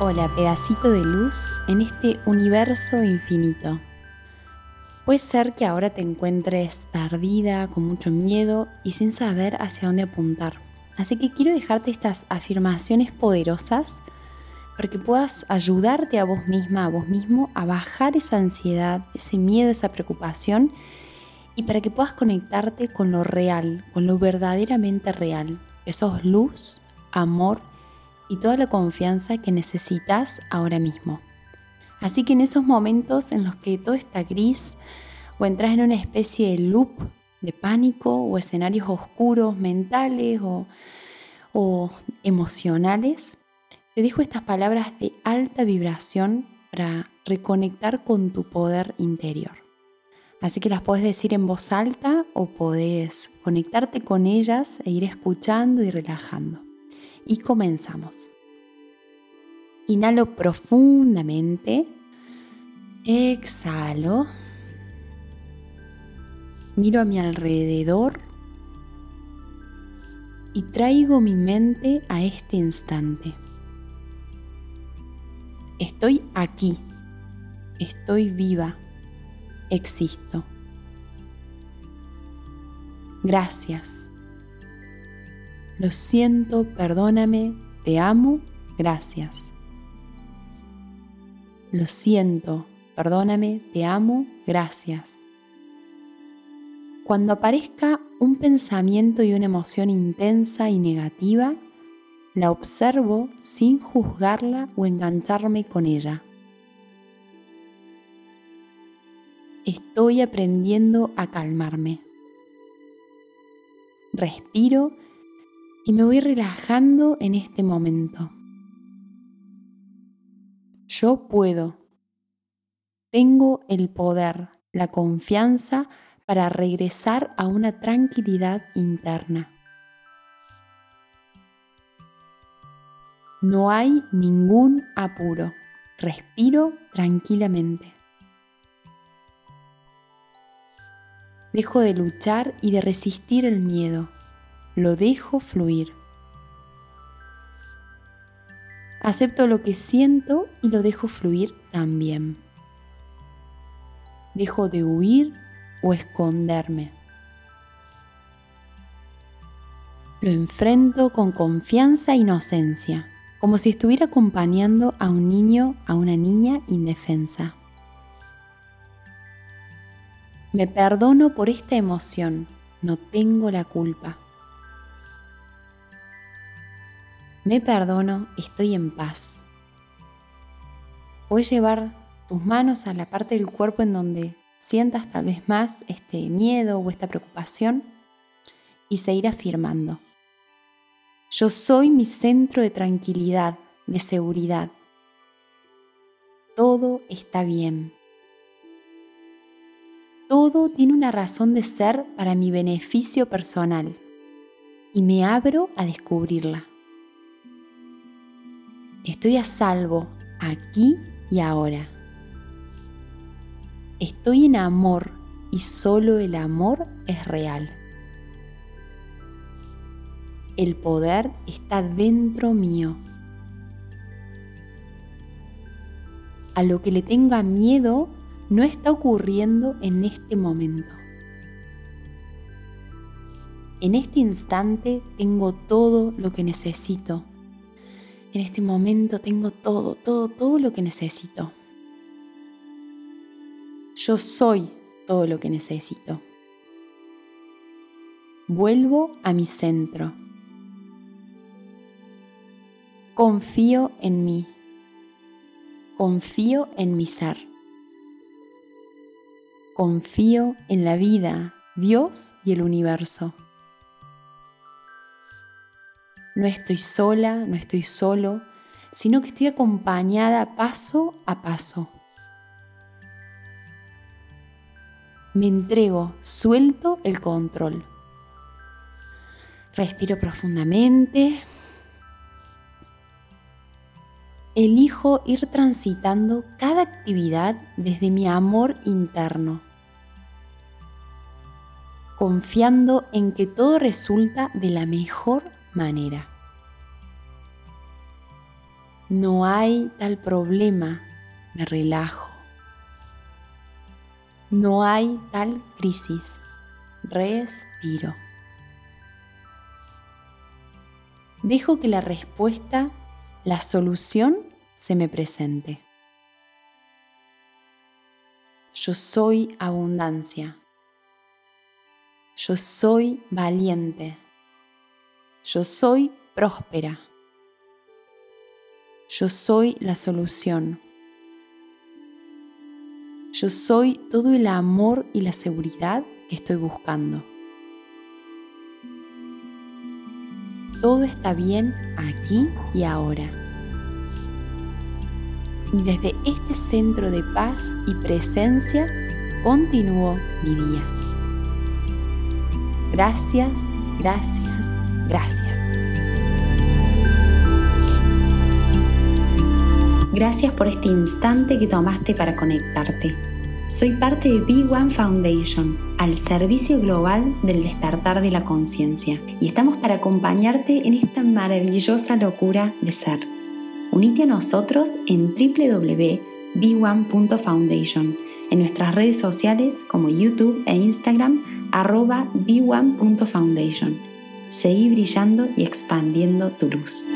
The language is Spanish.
Hola, pedacito de luz en este universo infinito. Puede ser que ahora te encuentres perdida, con mucho miedo y sin saber hacia dónde apuntar. Así que quiero dejarte estas afirmaciones poderosas para que puedas ayudarte a vos misma, a vos mismo, a bajar esa ansiedad, ese miedo, esa preocupación y para que puedas conectarte con lo real, con lo verdaderamente real. Eso es luz, amor y toda la confianza que necesitas ahora mismo. Así que en esos momentos en los que todo está gris o entras en una especie de loop de pánico o escenarios oscuros mentales o, o emocionales, te dejo estas palabras de alta vibración para reconectar con tu poder interior. Así que las puedes decir en voz alta o podés conectarte con ellas e ir escuchando y relajando y comenzamos. Inhalo profundamente, exhalo, miro a mi alrededor y traigo mi mente a este instante. Estoy aquí, estoy viva, existo. Gracias. Lo siento, perdóname, te amo, gracias. Lo siento, perdóname, te amo, gracias. Cuando aparezca un pensamiento y una emoción intensa y negativa, la observo sin juzgarla o engancharme con ella. Estoy aprendiendo a calmarme. Respiro y me voy relajando en este momento. Yo puedo. Tengo el poder, la confianza para regresar a una tranquilidad interna. No hay ningún apuro. Respiro tranquilamente. Dejo de luchar y de resistir el miedo lo dejo fluir. Acepto lo que siento y lo dejo fluir también. Dejo de huir o esconderme. Lo enfrento con confianza e inocencia, como si estuviera acompañando a un niño, a una niña indefensa. Me perdono por esta emoción, no tengo la culpa. Me perdono, estoy en paz. Puedes llevar tus manos a la parte del cuerpo en donde sientas tal vez más este miedo o esta preocupación y seguir afirmando. Yo soy mi centro de tranquilidad, de seguridad. Todo está bien. Todo tiene una razón de ser para mi beneficio personal y me abro a descubrirla. Estoy a salvo aquí y ahora. Estoy en amor y solo el amor es real. El poder está dentro mío. A lo que le tenga miedo no está ocurriendo en este momento. En este instante tengo todo lo que necesito en este momento tengo todo, todo, todo lo que necesito. Yo soy todo lo que necesito. Vuelvo a mi centro. Confío en mí. Confío en mi ser. Confío en la vida, Dios y el universo. No estoy sola, no estoy solo, sino que estoy acompañada paso a paso. Me entrego, suelto el control. Respiro profundamente. Elijo ir transitando cada actividad desde mi amor interno, confiando en que todo resulta de la mejor manera. No hay tal problema, me relajo. No hay tal crisis, respiro. Dejo que la respuesta, la solución, se me presente. Yo soy abundancia. Yo soy valiente. Yo soy próspera. Yo soy la solución. Yo soy todo el amor y la seguridad que estoy buscando. todo está bien aquí y ahora. Y desde este centro de paz y presencia continúo mi día. Gracias, gracias, gracias. Gracias por este instante que tomaste para conectarte. Soy parte de B1 Foundation, al servicio global del despertar de la conciencia, y estamos para acompañarte en esta maravillosa locura de ser. Unite a nosotros en www.b1.foundation, en nuestras redes sociales como YouTube e Instagram, arroba b1.foundation. Seguí brillando y expandiendo tu luz.